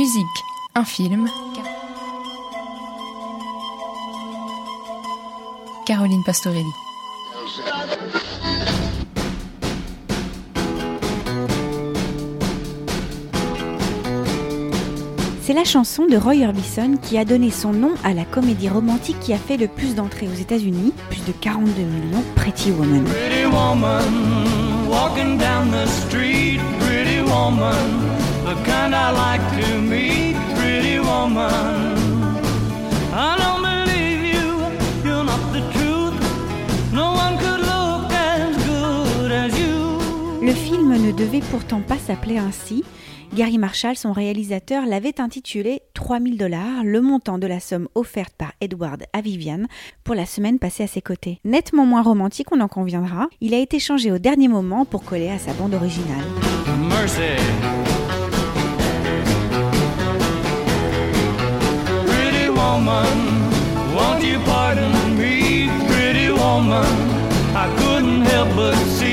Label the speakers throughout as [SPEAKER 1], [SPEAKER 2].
[SPEAKER 1] Musique, un film. Caroline Pastorelli.
[SPEAKER 2] C'est la chanson de Roy Orbison qui a donné son nom à la comédie romantique qui a fait le plus d'entrées aux États-Unis, plus de 42 millions, Pretty Woman.
[SPEAKER 3] Pretty woman, walking down the street, pretty woman, the kind I like to meet, pretty woman. I don't believe you, you're not the truth. No one could look as good as you.
[SPEAKER 2] Le film ne devait pourtant pas s'appeler ainsi. Gary Marshall, son réalisateur, l'avait intitulé 3000 dollars, le montant de la somme offerte par Edward à Viviane pour la semaine passée à ses côtés. Nettement moins romantique, on en conviendra, il a été changé au dernier moment pour coller à sa bande originale.
[SPEAKER 3] Mercy. Woman, won't you pardon me, pretty woman? I couldn't help but see,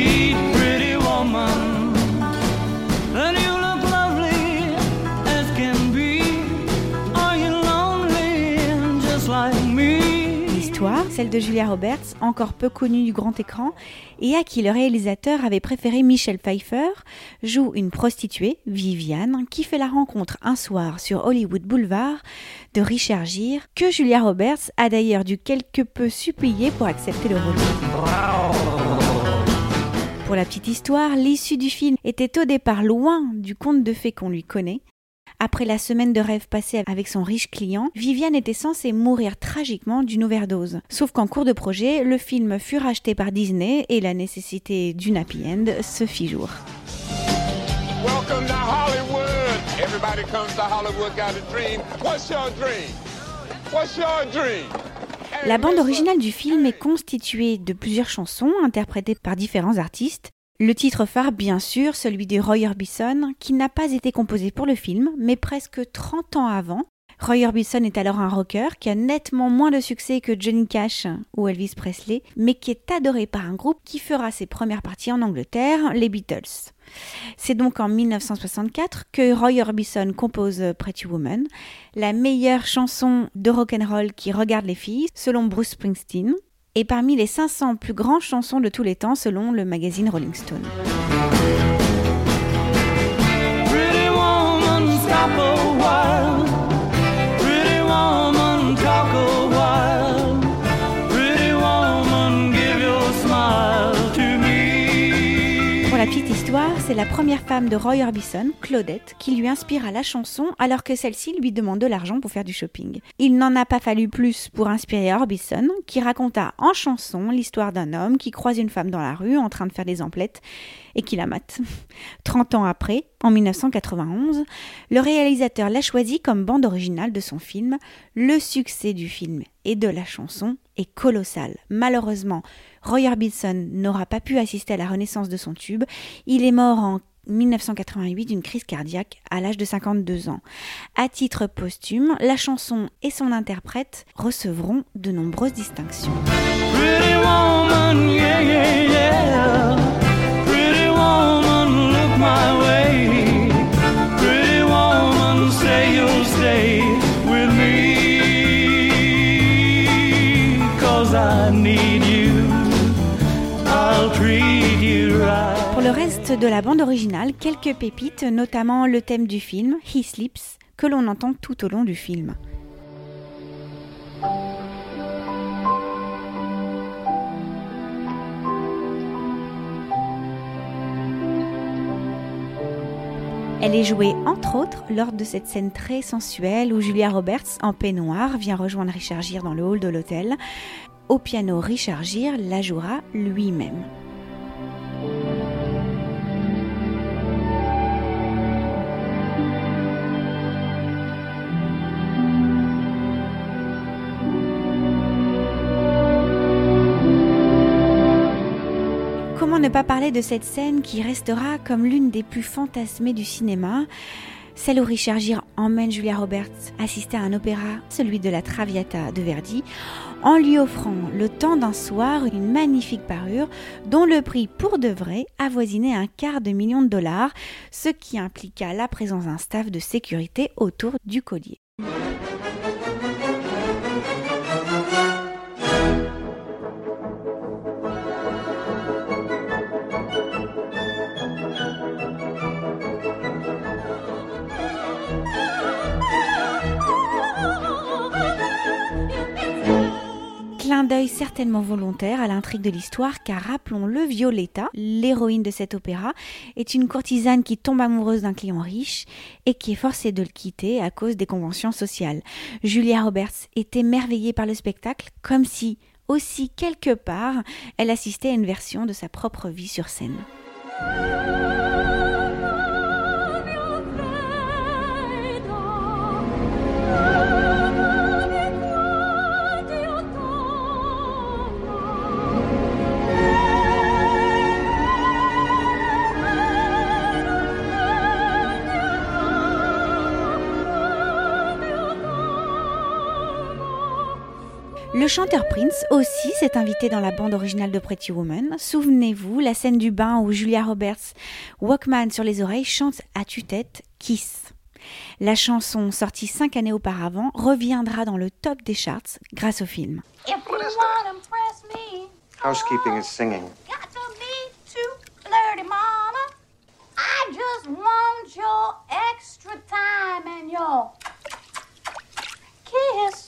[SPEAKER 2] celle de Julia Roberts, encore peu connue du grand écran, et à qui le réalisateur avait préféré Michelle Pfeiffer, joue une prostituée, Viviane, qui fait la rencontre un soir sur Hollywood Boulevard de Richard Gere, que Julia Roberts a d'ailleurs dû quelque peu supplier pour accepter le rôle. Pour la petite histoire, l'issue du film était au départ loin du conte de fées qu'on lui connaît. Après la semaine de rêve passée avec son riche client, Viviane était censée mourir tragiquement d'une overdose. Sauf qu'en cours de projet, le film fut racheté par Disney et la nécessité d'une happy end se fit jour.
[SPEAKER 4] Welcome to Hollywood. Everybody comes to Hollywood, got a dream. What's your dream? What's your dream?
[SPEAKER 2] La bande originale du film est constituée de plusieurs chansons interprétées par différents artistes. Le titre phare, bien sûr, celui de Roy Orbison, qui n'a pas été composé pour le film, mais presque 30 ans avant. Roy Orbison est alors un rocker qui a nettement moins de succès que Johnny Cash ou Elvis Presley, mais qui est adoré par un groupe qui fera ses premières parties en Angleterre, les Beatles. C'est donc en 1964 que Roy Orbison compose Pretty Woman, la meilleure chanson de rock'n'roll qui regarde les filles, selon Bruce Springsteen, et parmi les 500 plus grandes chansons de tous les temps, selon le magazine Rolling Stone. C'est la première femme de Roy Orbison, Claudette, qui lui inspira la chanson alors que celle-ci lui demande de l'argent pour faire du shopping. Il n'en a pas fallu plus pour inspirer Orbison, qui raconta en chanson l'histoire d'un homme qui croise une femme dans la rue en train de faire des emplettes et qui la mate. 30 ans après, en 1991, le réalisateur l'a choisi comme bande originale de son film. Le succès du film et de la chanson est colossal. Malheureusement, Roy Orbison n'aura pas pu assister à la renaissance de son tube. Il est mort en 1988 d'une crise cardiaque à l'âge de 52 ans. À titre posthume, la chanson et son interprète recevront de nombreuses distinctions. Pour le reste de la bande originale, quelques pépites, notamment le thème du film, He Sleeps, que l'on entend tout au long du film. Elle est jouée entre autres lors de cette scène très sensuelle où Julia Roberts, en peignoir, vient rejoindre Richard Gere dans le hall de l'hôtel. Au piano, Richard Gere la jouera lui-même. Comment ne pas parler de cette scène qui restera comme l'une des plus fantasmées du cinéma? Celle où Richard Gere emmène Julia Roberts assister à un opéra, celui de la Traviata de Verdi, en lui offrant le temps d'un soir une magnifique parure dont le prix pour de vrai avoisinait un quart de million de dollars, ce qui impliqua la présence d'un staff de sécurité autour du collier. D'œil certainement volontaire à l'intrigue de l'histoire, car rappelons-le, Violetta, l'héroïne de cet opéra, est une courtisane qui tombe amoureuse d'un client riche et qui est forcée de le quitter à cause des conventions sociales. Julia Roberts est émerveillée par le spectacle, comme si, aussi quelque part, elle assistait à une version de sa propre vie sur scène. Le chanteur Prince aussi s'est invité dans la bande originale de Pretty Woman. Souvenez-vous, la scène du bain où Julia Roberts, Walkman sur les oreilles, chante à tue-tête Kiss. La chanson, sortie cinq années auparavant, reviendra dans le top des charts grâce au film.
[SPEAKER 5] If you wanna impress me,
[SPEAKER 6] Housekeeping is singing.
[SPEAKER 5] got to be too flirty, mama. I just want your extra time and your kiss.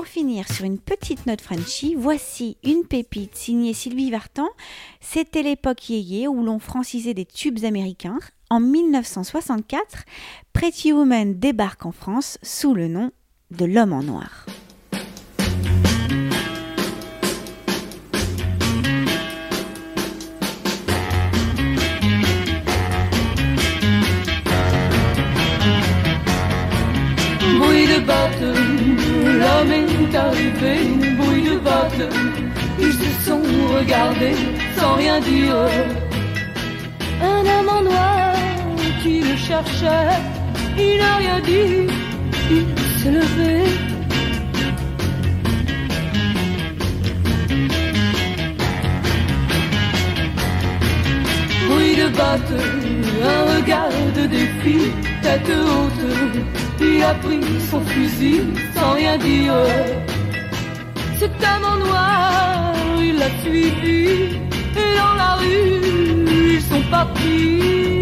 [SPEAKER 2] Pour finir sur une petite note Frenchy, voici une pépite signée Sylvie Vartan. C'était l'époque yéyé où l'on francisait des tubes américains. En 1964, Pretty Woman débarque en France sous le nom de L'homme en noir.
[SPEAKER 7] Bruit de bateau, l'homme est arrivé, bruit de bateau, ils se sont regardés sans rien dire. Un homme en noir qui le cherchait, il n'a rien dit, il s'est levé. Bruit de bateau, un regard de défi, tête haute, il a pris son fusil sans rien dire. Cet homme en noir, il l'a suivi, et dans la rue, ils sont partis.